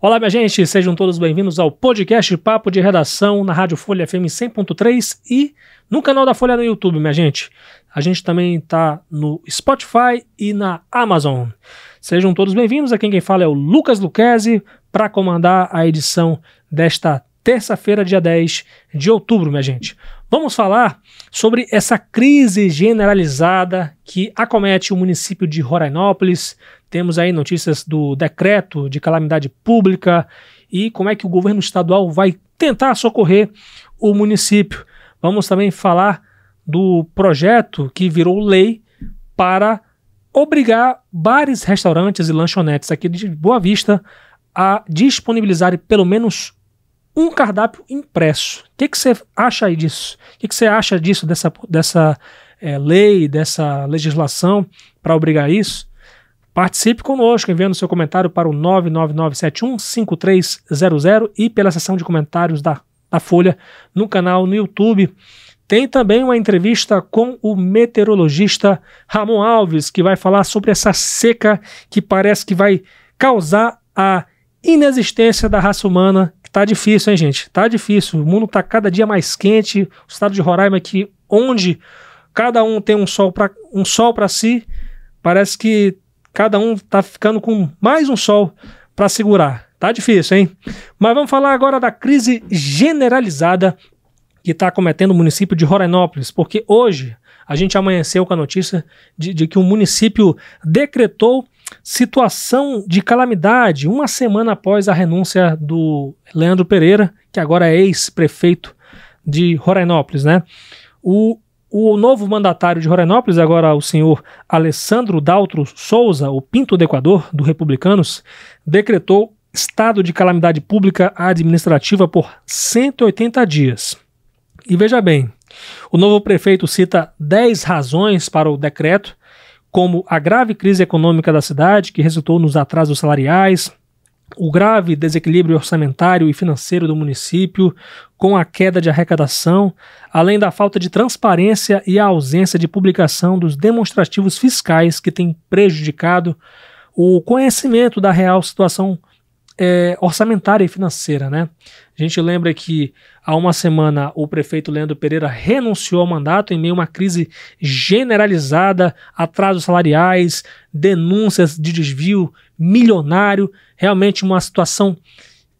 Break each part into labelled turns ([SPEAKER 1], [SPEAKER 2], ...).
[SPEAKER 1] Olá, minha gente, sejam todos bem-vindos ao podcast Papo de Redação na Rádio Folha FM 100.3 e no canal da Folha no YouTube, minha gente. A gente também está no Spotify e na Amazon. Sejam todos bem-vindos. Aqui quem fala é o Lucas Luquezzi para comandar a edição desta terça-feira, dia 10 de outubro, minha gente. Vamos falar sobre essa crise generalizada que acomete o município de Rorainópolis. Temos aí notícias do decreto de calamidade pública e como é que o governo estadual vai tentar socorrer o município. Vamos também falar do projeto que virou lei para obrigar bares, restaurantes e lanchonetes aqui de Boa Vista a disponibilizarem pelo menos um cardápio impresso. O que, você acha aí disso? O que, você acha disso, dessa, dessa é, lei, dessa legislação para obrigar isso? Participe conosco enviando seu comentário para o 999715300 e pela seção de comentários da, da Folha no canal no YouTube. Tem também uma entrevista com o meteorologista Ramon Alves, que vai falar sobre essa seca que parece que vai causar a inexistência da raça humana Tá difícil, hein, gente? Tá difícil. O mundo tá cada dia mais quente. O estado de Roraima aqui, onde cada um tem um sol para um sol para si, parece que cada um tá ficando com mais um sol para segurar. Tá difícil, hein? Mas vamos falar agora da crise generalizada que está acometendo o município de Rorainópolis, porque hoje a gente amanheceu com a notícia de, de que o município decretou situação de calamidade uma semana após a renúncia do Leandro Pereira, que agora é ex-prefeito de Rorainópolis, né? O, o novo mandatário de Rorainópolis, agora o senhor Alessandro Daltro Souza, o Pinto do Equador, do Republicanos, decretou estado de calamidade pública administrativa por 180 dias. E veja bem, o novo prefeito cita 10 razões para o decreto, como a grave crise econômica da cidade, que resultou nos atrasos salariais, o grave desequilíbrio orçamentário e financeiro do município, com a queda de arrecadação, além da falta de transparência e a ausência de publicação dos demonstrativos fiscais que tem prejudicado o conhecimento da real situação é, orçamentária e financeira, né? A gente lembra que há uma semana o prefeito Leandro Pereira renunciou ao mandato em meio a uma crise generalizada, atrasos salariais, denúncias de desvio milionário, realmente uma situação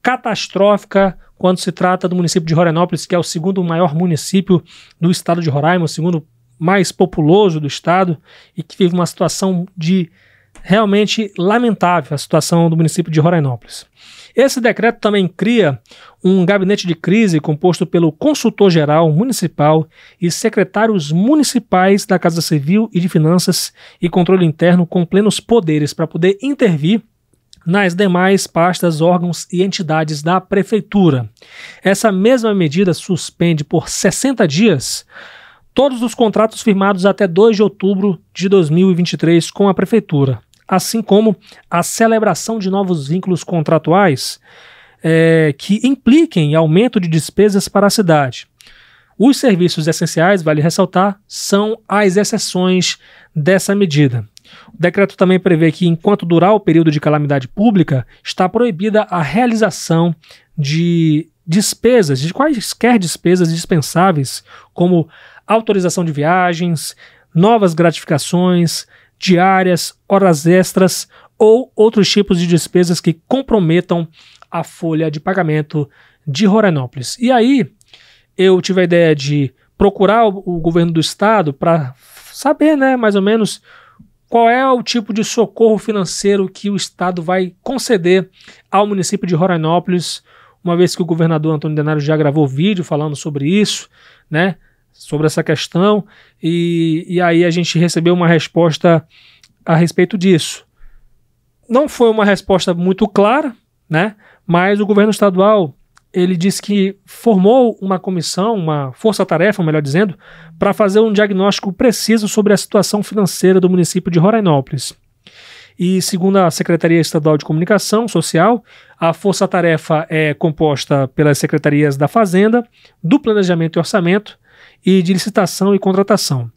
[SPEAKER 1] catastrófica quando se trata do município de Rorainópolis, que é o segundo maior município do estado de Roraima, o segundo mais populoso do estado e que vive uma situação de realmente lamentável a situação do município de Rorainópolis. Esse decreto também cria um gabinete de crise composto pelo consultor-geral municipal e secretários municipais da Casa Civil e de Finanças e Controle Interno com plenos poderes para poder intervir nas demais pastas, órgãos e entidades da Prefeitura. Essa mesma medida suspende por 60 dias todos os contratos firmados até 2 de outubro de 2023 com a Prefeitura assim como a celebração de novos vínculos contratuais é, que impliquem aumento de despesas para a cidade. Os serviços essenciais, vale ressaltar, são as exceções dessa medida. O decreto também prevê que, enquanto durar o período de calamidade pública, está proibida a realização de despesas, de quaisquer despesas dispensáveis, como autorização de viagens, novas gratificações, diárias, horas extras ou outros tipos de despesas que comprometam a folha de pagamento de Roranópolis. E aí eu tive a ideia de procurar o, o governo do estado para saber, né, mais ou menos qual é o tipo de socorro financeiro que o estado vai conceder ao município de Roranópolis, uma vez que o governador Antônio Denário já gravou vídeo falando sobre isso, né? Sobre essa questão e, e aí a gente recebeu uma resposta a respeito disso. Não foi uma resposta muito clara, né? Mas o governo estadual ele disse que formou uma comissão, uma força-tarefa, melhor dizendo, para fazer um diagnóstico preciso sobre a situação financeira do município de Rorainópolis. E segundo a Secretaria Estadual de Comunicação Social, a força-tarefa é composta pelas secretarias da Fazenda, do Planejamento e Orçamento, e de licitação e contratação.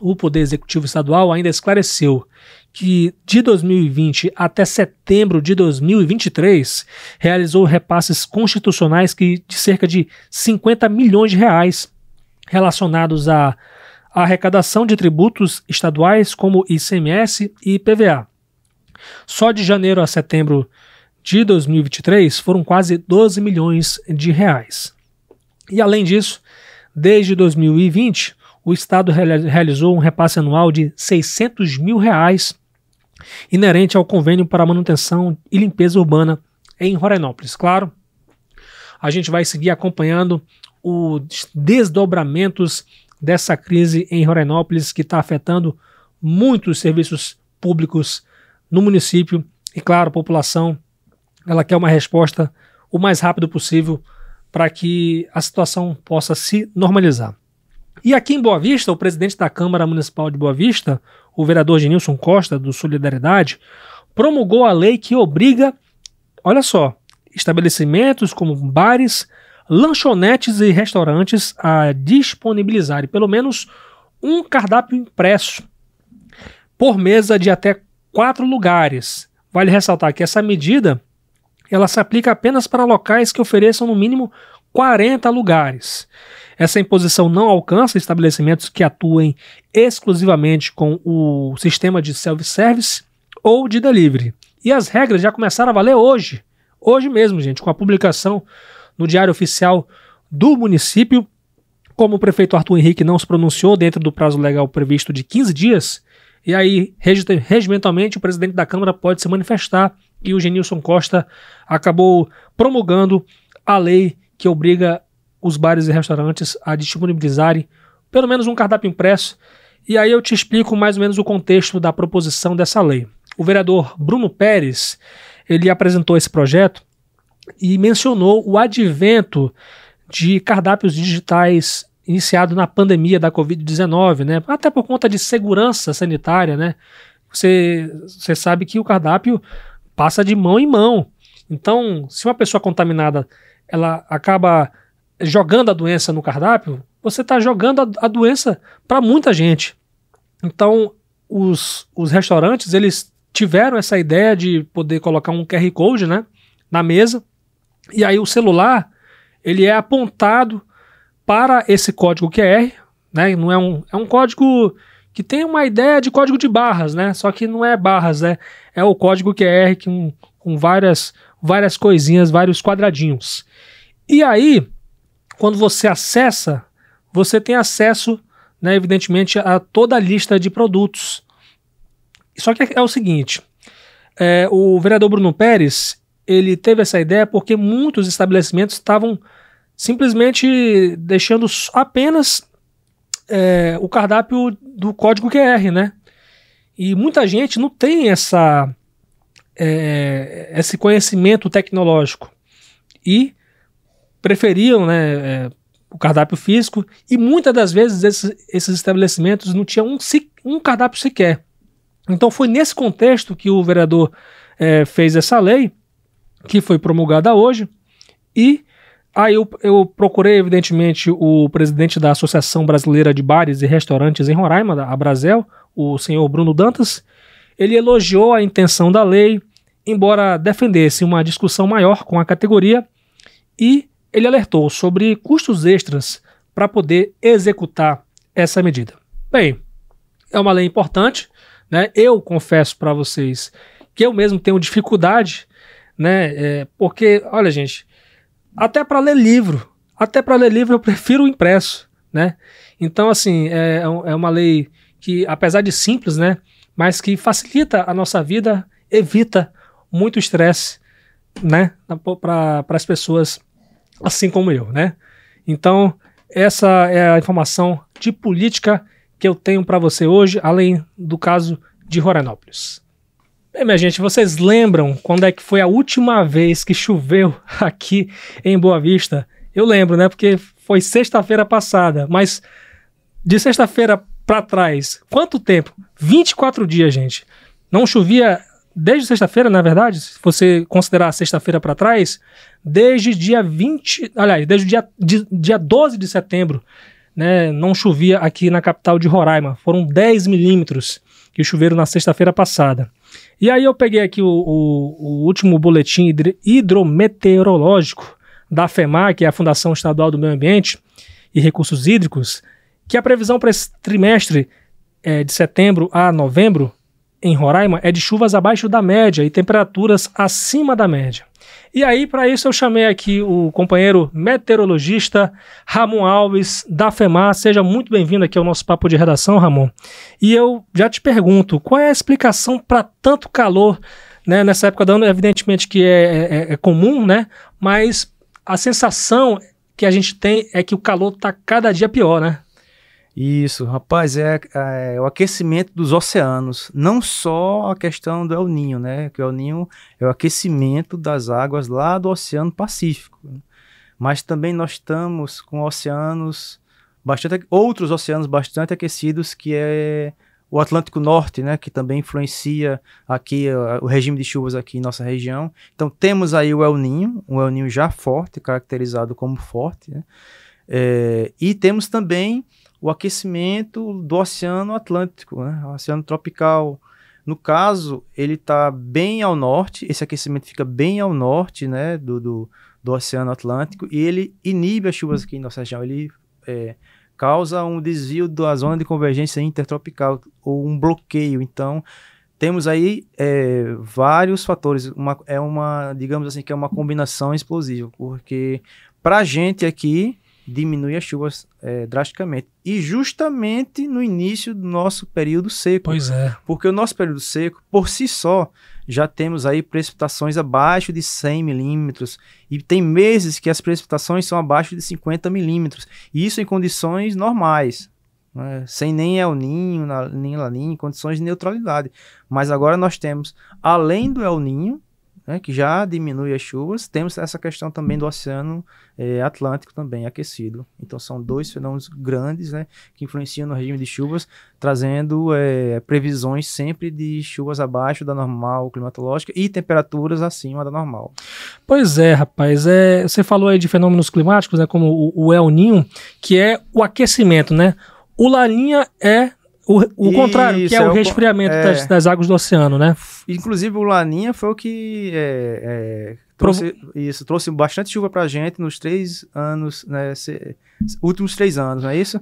[SPEAKER 1] O Poder Executivo Estadual ainda esclareceu que de 2020 até setembro de 2023 realizou repasses constitucionais que, de cerca de 50 milhões de reais relacionados à, arrecadação de tributos estaduais como ICMS e IPVA. Só de janeiro a setembro de 2023 foram quase 12 milhões de reais. E além disso, desde 2020, o Estado realizou um repasse anual de 600 mil reais inerente ao convênio para manutenção e limpeza urbana em Rorainópolis. Claro, a gente vai seguir acompanhando os desdobramentos dessa crise em Rorainópolis que está afetando muitos serviços públicos no município e, claro, a população ela quer uma resposta o mais rápido possível para que a situação possa se normalizar. E aqui em Boa Vista, o presidente da Câmara Municipal de Boa Vista, o vereador Genilson Costa, do Solidariedade, promulgou a lei que obriga, olha só, estabelecimentos como bares, lanchonetes e restaurantes a disponibilizarem pelo menos um cardápio impresso por mesa de até quatro lugares. Vale ressaltar que essa medida ela se aplica apenas para locais que ofereçam no mínimo 40 lugares. Essa imposição não alcança estabelecimentos que atuem exclusivamente com o sistema de self-service ou de delivery. E as regras já começaram a valer hoje. Hoje mesmo, gente, com a publicação no Diário Oficial do município. Como o prefeito Arthur Henrique não se pronunciou dentro do prazo legal previsto de 15 dias, e aí, regimentalmente, o presidente da Câmara pode se manifestar e o Genilson Costa acabou promulgando a lei que obriga os bares e restaurantes a disponibilizarem pelo menos um cardápio impresso. E aí eu te explico mais ou menos o contexto da proposição dessa lei. O vereador Bruno Pérez, ele apresentou esse projeto e mencionou o advento de cardápios digitais iniciado na pandemia da Covid-19, né? Até por conta de segurança sanitária, né? Você, você sabe que o cardápio passa de mão em mão. Então, se uma pessoa contaminada ela acaba jogando a doença no cardápio, você está jogando a, a doença para muita gente. Então, os, os restaurantes, eles tiveram essa ideia de poder colocar um QR Code, né, na mesa, e aí o celular, ele é apontado para esse código QR, né, não é um, é um código que tem uma ideia de código de barras, né, só que não é barras, né, é o código QR com, com várias, várias coisinhas, vários quadradinhos. E aí, quando você acessa, você tem acesso, né, evidentemente, a toda a lista de produtos. Só que é, o seguinte: é, o vereador Bruno Pérez ele teve essa ideia porque muitos estabelecimentos estavam simplesmente deixando apenas é, o cardápio do código QR, né? E muita gente não tem essa, é, esse conhecimento tecnológico. E preferiam né, é, o cardápio físico e muitas das vezes esses, esses estabelecimentos não tinham um, um, cardápio sequer. Então foi nesse contexto que o vereador é, fez essa lei, que foi promulgada hoje, e aí eu, eu, procurei, evidentemente, o presidente da Associação Brasileira de Bares e Restaurantes em Roraima, a Brasel, o senhor Bruno Dantas. Ele elogiou a intenção da lei, embora defendesse uma discussão maior com a categoria e ele alertou sobre custos extras para poder executar essa medida. Bem, é uma lei importante, né? Eu confesso para vocês que eu mesmo tenho dificuldade, né? É, porque, olha, gente, até para ler livro, até para ler livro eu prefiro o impresso, né? Então, assim, é, é, é uma lei que, apesar de simples, né? Mas que facilita a nossa vida, evita muito estresse, né? Para as pessoas assim como eu, né? Então, essa é a informação de política que eu tenho para você hoje, além do caso de Roranópolis. Bem, minha gente, vocês lembram quando é que foi a última vez que choveu aqui em Boa Vista? Eu lembro, né? Porque foi sexta-feira passada, mas de sexta-feira para trás, quanto tempo? 24 dias, gente. Não chovia desde sexta-feira, na verdade, se você considerar sexta-feira para trás, desde dia 20, aliás, desde dia, dia 12 de setembro, né, não chovia aqui na capital de Roraima. Foram 10 milímetros que chuveiro na sexta-feira passada. E aí eu peguei aqui o, o, o último boletim hidrometeorológico da FEMAR, que é a Fundação Estadual do Meio Ambiente e Recursos Hídricos, que a previsão para esse trimestre é, de setembro a novembro em Roraima é de chuvas abaixo da média e temperaturas acima da média. E aí, para isso, eu chamei aqui o companheiro meteorologista Ramon Alves, da FEMAR. Seja muito bem-vindo aqui ao nosso papo de redação, Ramon. E eu já te pergunto, qual é a explicação para tanto calor né, nessa época do ano? Evidentemente que é, é, é comum, né? Mas a sensação que a gente tem é que o calor está cada dia pior, né?
[SPEAKER 2] Isso, rapaz, é, é, o aquecimento dos oceanos, não só a questão do El Ninho, né? Que o El Ninho é o aquecimento das águas lá do Oceano Pacífico, mas também nós estamos com oceanos bastante outros oceanos bastante aquecidos, que é o Atlântico Norte, né, que também influencia aqui uh, o regime de chuvas aqui em nossa região. Então temos aí o El Ninho, um El Ninho já forte, caracterizado como forte, né? é, e temos também o aquecimento do Oceano Atlântico, né? o Oceano Tropical. No caso, ele está bem ao norte, esse aquecimento fica bem ao norte né, do, do, do Oceano Atlântico e ele inibe as chuvas aqui em nossa região. Ele é, causa um desvio da zona de convergência intertropical ou um bloqueio. Então, temos aí é, vários fatores. Uma, é uma, digamos assim, que é uma combinação explosiva, porque para a gente aqui diminui as chuvas é, drasticamente. E justamente no início do nosso período seco.
[SPEAKER 1] Pois é.
[SPEAKER 2] Porque o nosso período seco, por si só, já temos aí precipitações abaixo de 100 milímetros. E tem meses que as precipitações são abaixo de 50 milímetros. E isso em condições normais. Né? Sem nem El Ninho, nem Laninha, em condições de neutralidade. Mas agora nós temos, além do El Ninho, né, que já diminui as chuvas. Temos essa questão também do Oceano é, Atlântico também aquecido. Então são dois fenômenos grandes né, que influenciam no regime de chuvas, trazendo é, previsões sempre de chuvas abaixo da normal climatológica e temperaturas acima da normal.
[SPEAKER 1] Pois é, rapaz. É, você falou aí de fenômenos climáticos, né, como o, o El Ninho, que é o aquecimento, né? O Laninha é o, o Isso, contrário, que é, é o resfriamento é, das, das, águas do oceano, né?
[SPEAKER 2] Inclusive o Laninha foi o que é, é trouxe, Provo... isso, trouxe bastante chuva pra gente nos três anos, né? Se, últimos três anos, não é isso?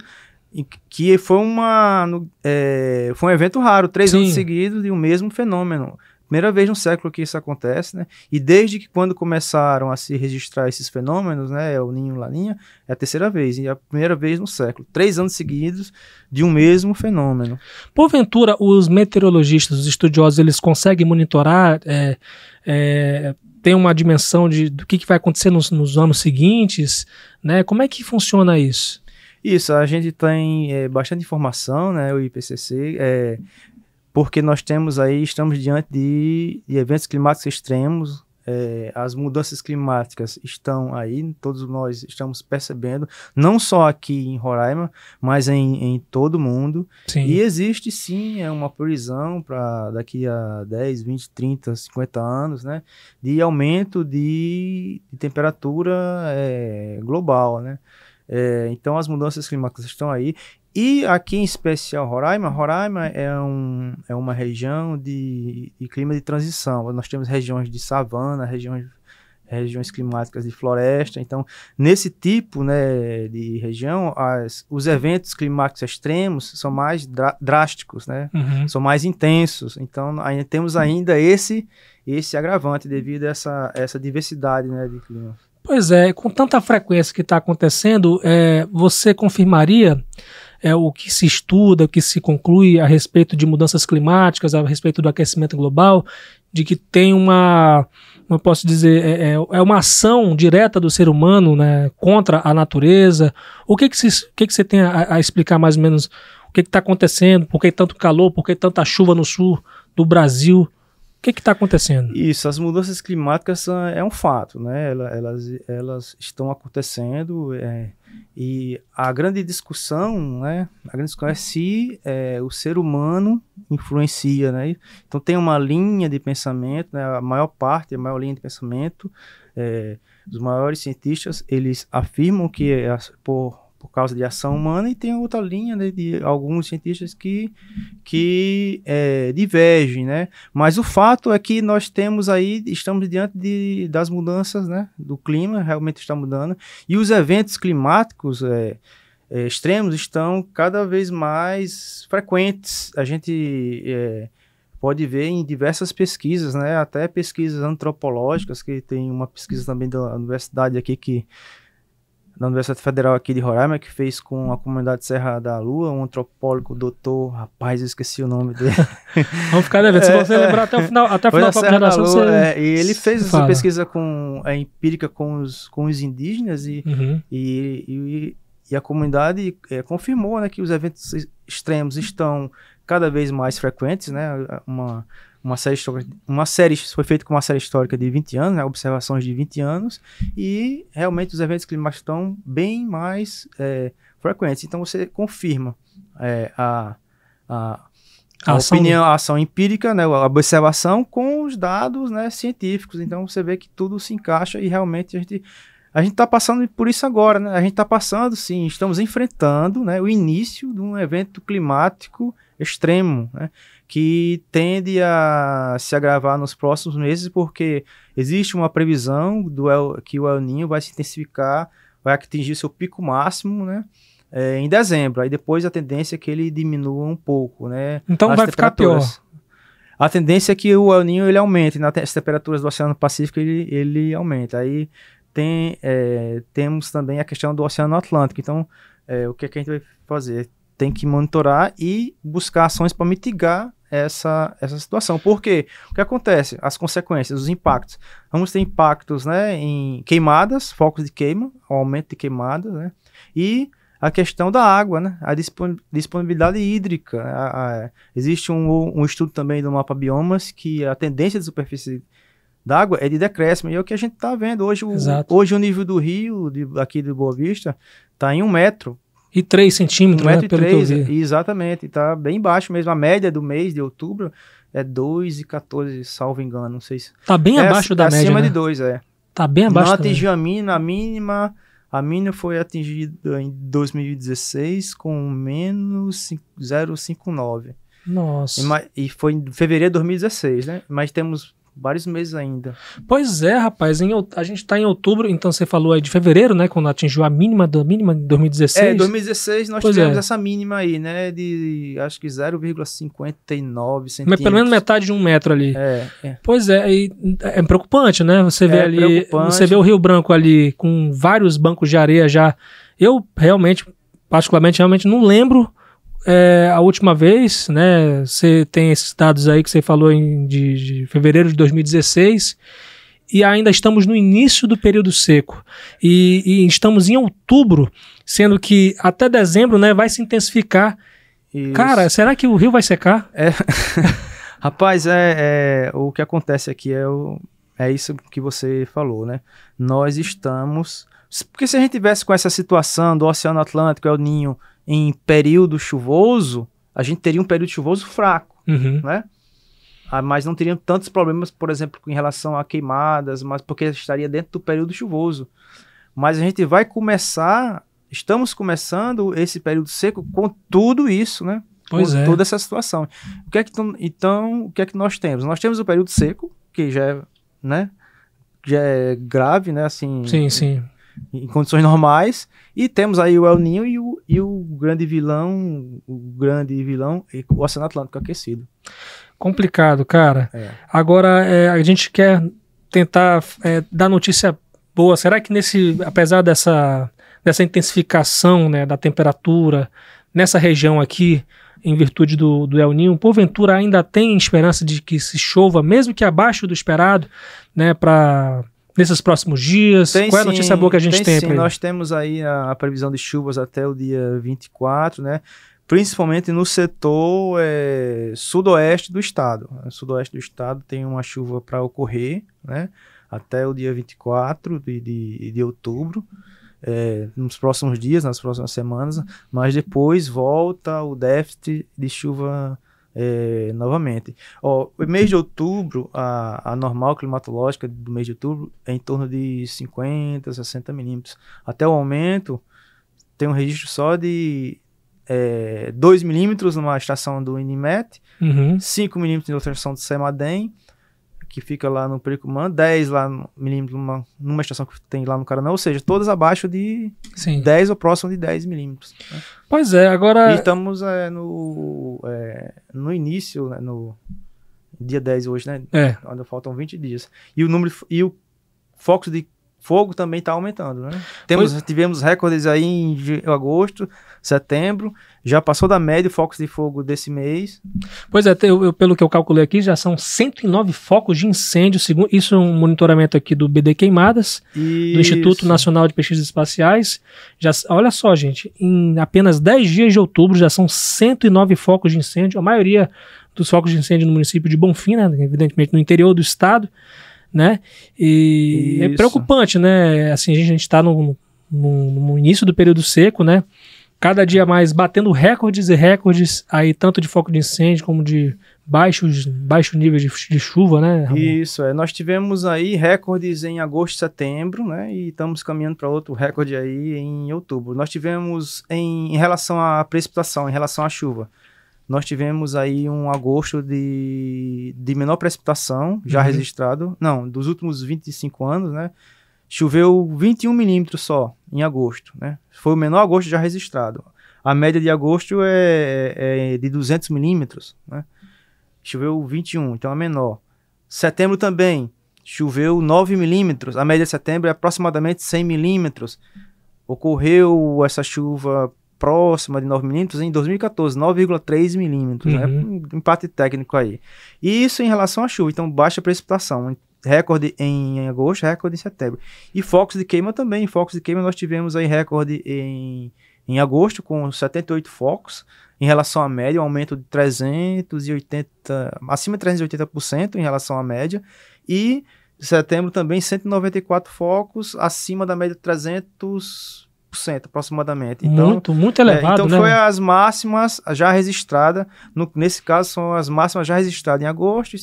[SPEAKER 2] Que foi uma. É, foi um evento raro, três Sim. anos seguidos de um mesmo fenômeno. Primeira vez no século que isso acontece, né? E desde que quando começaram a se registrar esses fenômenos, né? O Ninho Laninha, é a terceira vez, e é a primeira vez no século. Três anos seguidos de um mesmo fenômeno.
[SPEAKER 1] Porventura, os meteorologistas, os estudiosos, eles conseguem monitorar, é, é, tem uma dimensão de, do que, que vai acontecer nos, nos anos seguintes, né? Como é que funciona isso?
[SPEAKER 2] Isso, a gente tem é, bastante informação, né? O IPCC é, porque nós temos aí, estamos diante de, de eventos climáticos extremos, é, as mudanças climáticas estão aí, todos nós estamos percebendo, não só aqui em Roraima, mas em, em todo o mundo. Sim. E existe sim é uma previsão para daqui a 10, 20, 30, 50 anos, né, de aumento de, de temperatura é, global, né. É, então as mudanças climáticas estão aí e aqui em especial Roraima, Roraima é, um, é uma região de, de clima de transição. Nós temos regiões de savana, regiões, regiões climáticas de floresta. Então, nesse tipo né, de região, as, os eventos climáticos extremos são mais drásticos, né? Uhum. são mais intensos. Então, ainda, temos ainda esse, esse agravante devido a essa, essa diversidade né, de clima.
[SPEAKER 1] Pois é, com tanta frequência que está acontecendo, é, você confirmaria é, o que se estuda, o que se conclui a respeito de mudanças climáticas, a respeito do aquecimento global, de que tem uma, como eu posso dizer, é, é, é uma ação direta do ser humano né, contra a natureza. O que, que, se, que, que você tem a, a explicar mais ou menos o que está acontecendo, por que tanto calor, por que tanta chuva no sul do Brasil? O que está acontecendo?
[SPEAKER 2] Isso, as mudanças climáticas é um fato, né? Elas, elas, estão acontecendo é, e a grande discussão, né? A grande discussão é se é, o ser humano influencia, né? Então tem uma linha de pensamento, né? A maior parte, a maior linha de pensamento, é, os maiores cientistas, eles afirmam que é, por por causa de ação humana, e tem outra linha né, de alguns cientistas que, que é, divergem, né? Mas o fato é que nós temos aí, estamos diante de, das mudanças né, do clima, realmente está mudando, e os eventos climáticos é, é, extremos estão cada vez mais frequentes. A gente é, pode ver em diversas pesquisas, né? Até pesquisas antropológicas, que tem uma pesquisa também da universidade aqui que da Universidade Federal aqui de Roraima, que fez com a comunidade Serra da Lua, um antropólogo, doutor, rapaz, eu esqueci o nome dele.
[SPEAKER 1] Vamos ficar devendo, se você é, lembrar até o final, até o final da
[SPEAKER 2] apresentação, você... É, e ele fez essa pesquisa com, é, empírica com os, com os indígenas e, uhum. e, e, e, a comunidade é, confirmou né, que os eventos extremos estão cada vez mais frequentes, né, uma uma série histórica, uma série foi feita com uma série histórica de 20 anos, né, observações de 20 anos, e realmente os eventos climáticos estão bem mais é, frequentes. Então você confirma é, a, a, a, a opinião, a ação empírica, né, a observação com os dados né, científicos. Então você vê que tudo se encaixa e realmente a gente a gente está passando por isso agora, né? A gente está passando, sim, estamos enfrentando né, o início de um evento climático extremo, né? Que tende a se agravar nos próximos meses, porque existe uma previsão do El, que o El Ninho vai se intensificar, vai atingir seu pico máximo, né? É, em dezembro. Aí depois a tendência é que ele diminua um pouco, né?
[SPEAKER 1] Então vai ficar pior.
[SPEAKER 2] A tendência é que o El Ninho ele aumente, nas né? temperaturas do Oceano Pacífico ele, ele aumenta. Aí tem, é, temos também a questão do Oceano Atlântico. Então, é, o que, é que a gente vai fazer? Tem que monitorar e buscar ações para mitigar essa, essa situação. Por quê? O que acontece? As consequências, os impactos. Vamos ter impactos né, em queimadas, focos de queima, aumento de queimadas, né? E a questão da água, né? A disponibilidade hídrica. A, a, existe um, um estudo também do mapa biomas que a tendência de superfície d'água é de decréscimo. E é o que a gente está vendo hoje. O, hoje o nível do rio, de, aqui de Boa Vista, está em um metro.
[SPEAKER 1] E 3 centímetros, um
[SPEAKER 2] né, metro né, e 3, exatamente. Está bem baixo mesmo. A média do mês de outubro é 2,14, salvo engano. Não sei se.
[SPEAKER 1] Está bem é, abaixo da
[SPEAKER 2] é
[SPEAKER 1] média.
[SPEAKER 2] Acima
[SPEAKER 1] né?
[SPEAKER 2] de 2, é.
[SPEAKER 1] Está bem abaixo.
[SPEAKER 2] Não atingiu a mínima, a mínima. A mínima foi atingida em 2016 com menos 0,59.
[SPEAKER 1] Nossa.
[SPEAKER 2] E, e foi em fevereiro de 2016, né? Mas temos vários meses ainda.
[SPEAKER 1] Pois é, rapaz. Em, a gente está em outubro, então você falou aí de fevereiro, né? Quando atingiu a mínima da mínima em 2016. É,
[SPEAKER 2] em 2016 nós pois tivemos é. essa mínima aí, né? De acho que 0,59 centímetros.
[SPEAKER 1] Mas pelo menos metade de um metro ali.
[SPEAKER 2] É. é.
[SPEAKER 1] Pois é, e é preocupante, né? Você vê é ali. Você vê o Rio Branco ali com vários bancos de areia já. Eu realmente, particularmente, realmente não lembro é, a última vez, né? Você tem esses dados aí que você falou em, de, de fevereiro de 2016 e ainda estamos no início do período seco. E, e, estamos em outubro, sendo que até dezembro né, vai se intensificar. Isso. Cara, será que o rio vai secar?
[SPEAKER 2] É. Rapaz, é, é, o que acontece aqui é, o, é isso que você falou, né? Nós estamos. Porque se a gente tivesse com essa situação do Oceano Atlântico, El Ninho, em período chuvoso, a gente teria um período chuvoso fraco, uhum. né? Ah, mas não teria tantos problemas, por exemplo, em relação a queimadas, mas porque estaria dentro do período chuvoso. Mas a gente vai começar, estamos começando esse período seco com tudo isso, né?
[SPEAKER 1] Pois
[SPEAKER 2] com
[SPEAKER 1] é.
[SPEAKER 2] toda essa situação. O que é que então, o que é que nós temos? Nós temos o período seco, que já é, né? Já é grave, né? Assim,
[SPEAKER 1] sim, sim
[SPEAKER 2] em condições normais. E temos aí o El Ninho e o, e o grande vilão, o grande vilão, o Oceano Atlântico aquecido.
[SPEAKER 1] Complicado, cara. É. Agora, é, a gente quer tentar é, dar notícia boa. Será que nesse, apesar dessa, dessa intensificação né, da temperatura nessa região aqui, em virtude do, do El Ninho, porventura ainda tem esperança de que se chova, mesmo que abaixo do esperado, né, para nesses próximos dias?
[SPEAKER 2] Tem,
[SPEAKER 1] Qual é a notícia boa que a gente tem?
[SPEAKER 2] tem sim, nós temos aí a, a, previsão de chuvas até o dia 24, né? Principalmente no setor é, sudoeste do estado. O sudoeste do estado tem uma chuva para ocorrer, né? Até o dia 24 de, de, de outubro. É, nos próximos dias, nas próximas semanas, mas depois volta o déficit de chuva é, novamente. Ó, o mês de outubro, a, a normal climatológica do mês de outubro é em torno de 50, 60 milímetros. Até o momento, tem um registro só de é, 2 milímetros numa estação do Inimet,
[SPEAKER 1] Uhum.
[SPEAKER 2] 5 milímetros em outra estação do Semadem, que fica lá no Pericumã, 10 lá no- milímetros numa, numa estação que tem lá no Caranã, ou seja, todas abaixo de
[SPEAKER 1] Sim.
[SPEAKER 2] 10 ou próximo de 10 milímetros. né?
[SPEAKER 1] Pois é,
[SPEAKER 2] E
[SPEAKER 1] agora.
[SPEAKER 2] estamos é, no, é, no início, né, no dia 10 hoje, né?
[SPEAKER 1] É.
[SPEAKER 2] Ainda faltam 20 dias. E o número e o foco de fogo também está aumentando, né? Temos, tivemos recordes aí em agosto, setembro, já passou da média o focos de fogo desse mês.
[SPEAKER 1] Pois é, eu- eu- pelo que eu calculei aqui, já são 109 focos de incêndio, segundo isso é um monitoramento aqui do BD Queimadas, do Instituto Nacional de Pesquisas Espaciais. Já, olha só, gente, em apenas 10 dias de outubro já são 109 focos de incêndio, a maioria dos focos de incêndio no município de Bonfim, né, evidentemente no interior do estado, né? E é
[SPEAKER 2] Isso.
[SPEAKER 1] preocupante, né? Assim, a gente está no, no, no início do período seco, né? Cada dia mais batendo recordes e recordes, aí tanto de foco de incêndio como de baixos, baixo nível de, de chuva, né? Ramon?
[SPEAKER 2] Isso, é. Nós tivemos aí recordes em agosto e setembro, né? E estamos caminhando para outro recorde aí em outubro. Nós tivemos em, em relação à precipitação, em relação à chuva. Nós tivemos aí um agosto de, de menor precipitação já
[SPEAKER 1] Uhum.
[SPEAKER 2] registrado. Não, dos últimos 25 anos, né? Choveu 21 milímetros só em agosto, né? Foi o menor agosto já registrado. A média de agosto é, é de 200 milímetros, né? Choveu 21, então é menor. Setembro também, choveu 9 milímetros. A média de setembro é aproximadamente 100 milímetros. Ocorreu essa chuva próxima de 9 milímetros em 2014, 9,3 milímetros. Né?
[SPEAKER 1] Uhum.
[SPEAKER 2] Um empate técnico aí. E isso em relação à chuva, então baixa precipitação. Recorde em agosto, recorde em setembro. E focos de queima também. Focos de queima nós tivemos aí recorde em, em agosto com 78 focos. Em relação à média, um aumento de 380, acima de 380% em relação à média. E setembro também 194 focos, acima da média de 300% aproximadamente. Então,
[SPEAKER 1] muito, muito
[SPEAKER 2] é,
[SPEAKER 1] elevado,
[SPEAKER 2] então
[SPEAKER 1] né?
[SPEAKER 2] foi as máximas já registradas, no- nesse caso são as máximas já registradas em agosto,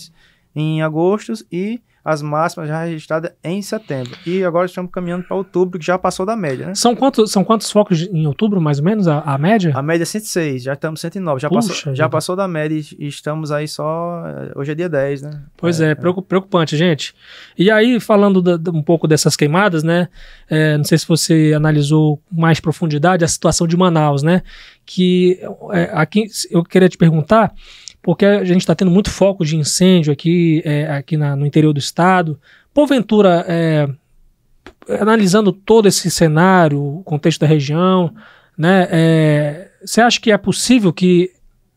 [SPEAKER 2] em agosto e as máximas já registradas em setembro. E agora estamos caminhando para outubro, que já passou da média, né?
[SPEAKER 1] São quantos, são quantos focos em outubro, mais ou menos, a, a média?
[SPEAKER 2] A média é 106, já estamos 109, já,
[SPEAKER 1] Puxa
[SPEAKER 2] passou, já passou da média e estamos aí só. eh, Hoje é dia 10, né?
[SPEAKER 1] Pois é, preocu- preocupante, gente. E aí, falando da- um pouco dessas queimadas, né? é, não sei se você analisou com mais profundidade a situação de Manaus, né? Que é, aqui eu queria te perguntar, porque a gente está tendo muito foco de incêndio aqui, é, aqui na- no interior do estado. Porventura, é, analisando todo esse cenário, o contexto da região, né? é, você acha que é possível que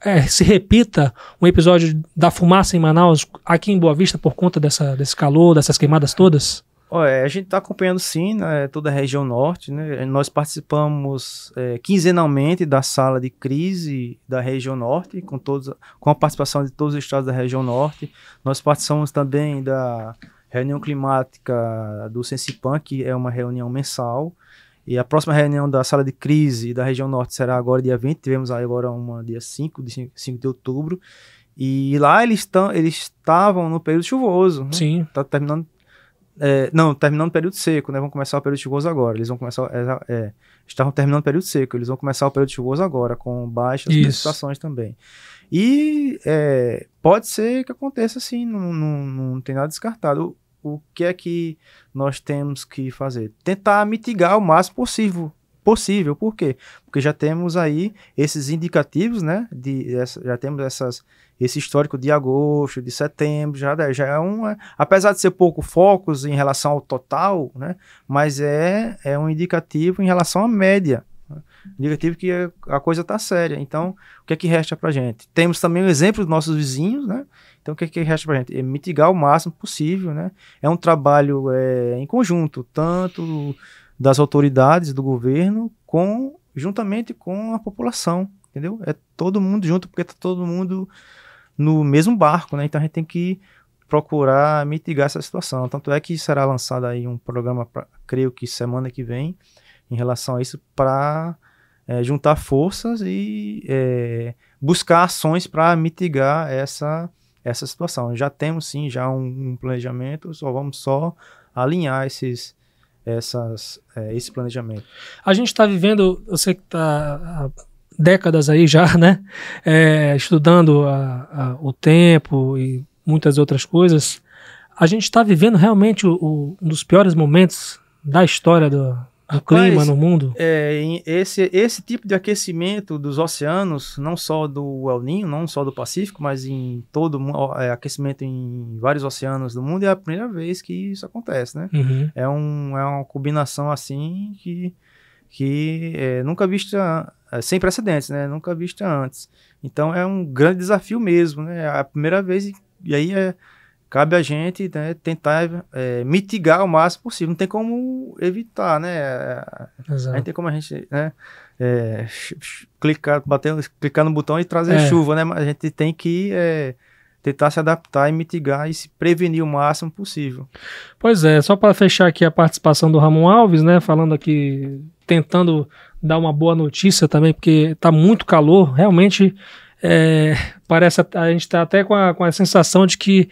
[SPEAKER 1] é, se repita um episódio da fumaça em Manaus aqui em Boa Vista por conta dessa, desse calor, dessas queimadas todas?
[SPEAKER 2] Olha, a gente está acompanhando sim né, toda a região norte. Né? Nós participamos é, quinzenalmente da sala de crise da região norte, com, todos, com a participação de todos os estados da região norte. Nós participamos também da reunião climática do Sensipan, que é uma reunião mensal. E a próxima reunião da sala de crise da região norte será agora dia 20. Tivemos agora uma dia 5 de, 5 de outubro. E lá eles, tão, eles estavam no período chuvoso. Né?
[SPEAKER 1] Sim.
[SPEAKER 2] Tá terminando é, não, terminando o período seco, né? Vão começar o período chuvoso agora. Eles vão começar. É, é, estavam terminando o período seco, eles vão começar o período chuvoso agora, com baixas precipitações também. E é, pode ser que aconteça assim, não, não, não tem nada descartado. O, o que é que nós temos que fazer? Tentar mitigar o máximo possível. Possível, por quê? Porque já temos aí esses indicativos, né? De, já temos essas, esse histórico de agosto, de setembro, já, já é um. é- apesar de ser pouco focos em relação ao total, né? Mas é, é um indicativo em relação à média. né? Indicativo que a- a coisa está séria. Então, o que é que resta para gente? Temos também o exemplo dos nossos vizinhos, né? Então, o que é que resta para gente? É mitigar o máximo possível, né? É um trabalho é, em conjunto, tanto das autoridades do governo, com juntamente com a população, entendeu? É todo mundo junto, porque tá todo mundo no mesmo barco, né? Então a gente tem que procurar mitigar essa situação. Tanto é que será lançado aí um programa, pra, creio que semana que vem, em relação a isso, para juntar forças e é, buscar ações para mitigar essa, essa situação. Já temos sim já um, um planejamento, só vamos só alinhar esses essas, é, esse planejamento.
[SPEAKER 1] A gente está vivendo, eu sei que está décadas aí já, né? É, estudando a, a, o tempo e muitas outras coisas. A gente está vivendo realmente o, o, um dos piores momentos da história do, do clima no mundo?
[SPEAKER 2] É, esse, esse tipo de aquecimento dos oceanos, não só do El Ninho, não só do Pacífico, mas em todo é, aquecimento em vários oceanos do mundo, é a primeira vez que isso acontece, né? Uhum. É, um, é uma combinação assim que, que é, nunca vista, é, sem precedentes, né? Nunca vista antes. Então é um grande desafio mesmo, né? É a primeira vez, e aí é cabe a gente né, tentar é, mitigar o máximo possível. Não tem como evitar, né? Exato. A gente tem como a gente né, é, clicar, bater, clicar no botão e trazer é. chuva, né? Mas a gente tem que é, tentar se adaptar e mitigar e se prevenir o máximo possível.
[SPEAKER 1] Pois é, só para fechar aqui a participação do Ramon Alves, né? Falando aqui, tentando dar uma boa notícia também, porque está muito calor, realmente. É, parece a gente está até com a, com a sensação de que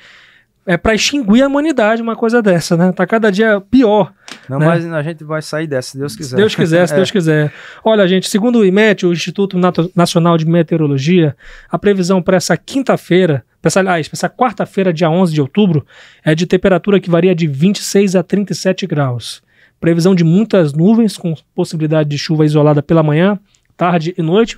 [SPEAKER 1] é para extinguir a humanidade uma coisa dessa, né? Tá cada dia pior.
[SPEAKER 2] Não, né? mas a gente vai sair dessa, se Deus quiser.
[SPEAKER 1] Se Deus quiser, se é. Deus quiser. Olha, gente, segundo o IMET, o Instituto Nacional de Meteorologia, a previsão para essa quinta-feira, para essa, essa quarta-feira, dia 11 de outubro, é de temperatura que varia de 26 a 37 graus. Previsão de muitas nuvens, com possibilidade de chuva isolada pela manhã, tarde e noite.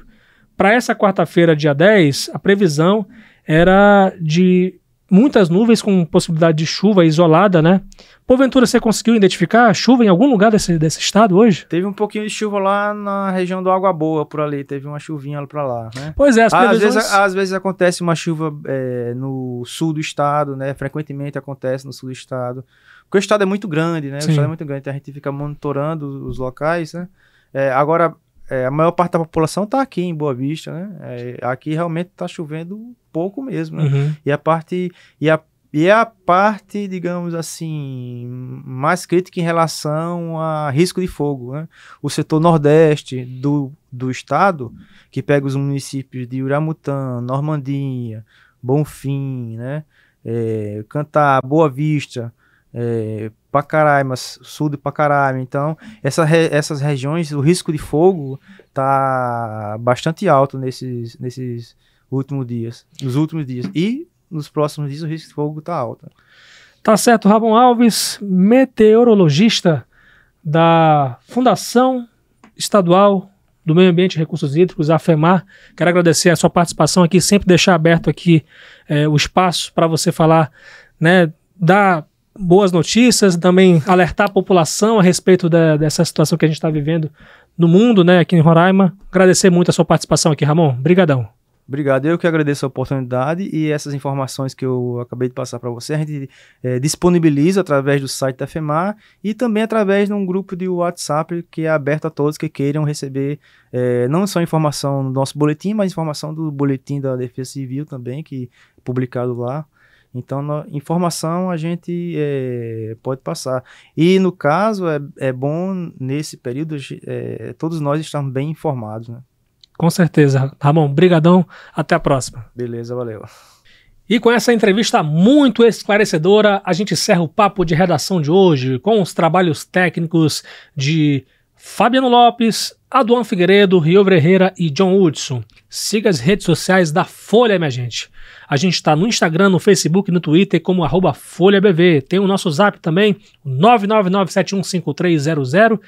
[SPEAKER 1] Para essa quarta-feira, dia 10, a previsão era de muitas nuvens com possibilidade de chuva isolada, né? Porventura, você conseguiu identificar chuva em algum lugar desse, desse estado hoje?
[SPEAKER 2] Teve um pouquinho de chuva lá na região do Água Boa, por ali. Teve uma chuvinha para lá, né?
[SPEAKER 1] Pois é, as
[SPEAKER 2] previsões... às, vezes, às vezes acontece uma chuva é, no sul do estado, né? Frequentemente acontece no sul do estado. Porque o estado é muito grande, né? Sim. O estado é muito grande, então a gente fica monitorando os locais, né? É, agora, é, a maior parte da população está aqui em Boa Vista, né? É, aqui realmente está chovendo pouco mesmo, né? Uhum. E a parte e a e a parte, digamos assim, mais crítica em relação a risco de fogo. Né? O setor nordeste do, do estado, que pega os municípios de Uramutã, Normandinha, Bonfim, né? É, Cantar, Boa Vista, é, Pacaraima, sul de Pacaraima. Então, essa re, essas regiões, o risco de fogo está bastante alto nesses, nesses últimos dias. Nos últimos dias. E nos próximos dias o risco de fogo está alto.
[SPEAKER 1] Tá certo, Ramon Alves, meteorologista da Fundação Estadual do Meio Ambiente e Recursos Hídricos, a FEMAR. Quero agradecer a sua participação aqui, sempre deixar aberto aqui é, o espaço para você falar né, da boas notícias, também alertar a população a respeito da, dessa situação que a gente está vivendo no mundo, né, aqui em Roraima. Agradecer muito a sua participação aqui, Ramon. Obrigadão.
[SPEAKER 2] Obrigado, eu que agradeço a oportunidade e essas informações que eu acabei de passar para você, a gente é, disponibiliza através do site da FEMAR e também através de um grupo de WhatsApp que é aberto a todos que queiram receber é, não só informação do nosso boletim, mas informação do boletim da Defesa Civil também, que é publicado lá. Então, no, informação a gente é, pode passar. E, no caso, é, é bom, nesse período, todos nós estamos bem informados. Né?
[SPEAKER 1] Com certeza. Ramon, brigadão. Até a próxima.
[SPEAKER 2] Beleza, valeu.
[SPEAKER 1] E com essa entrevista muito esclarecedora, a gente encerra o papo de redação de hoje com os trabalhos técnicos de Fabiano Lopes, Aduan Figueiredo, Rio Ferreira e John Hudson. Siga as redes sociais da Folha, minha gente. A gente está no Instagram, no Facebook no Twitter como FolhaBV. Tem o nosso zap também, 999715300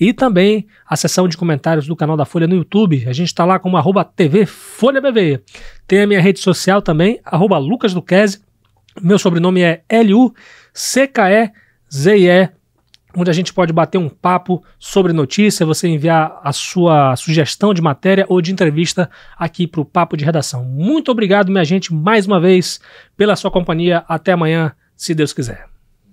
[SPEAKER 1] e também a seção de comentários do canal da Folha no YouTube. A gente está lá como arroba TV FolhaBV. Tem a minha rede social também, arroba Lucas. Meu sobrenome é L-U-C-K-E-Z-I-E onde a gente pode bater um papo sobre notícia, você enviar a sua sugestão de matéria ou de entrevista aqui para o Papo de Redação. Muito obrigado, minha gente, mais uma vez, pela sua companhia. Até amanhã, se Deus quiser.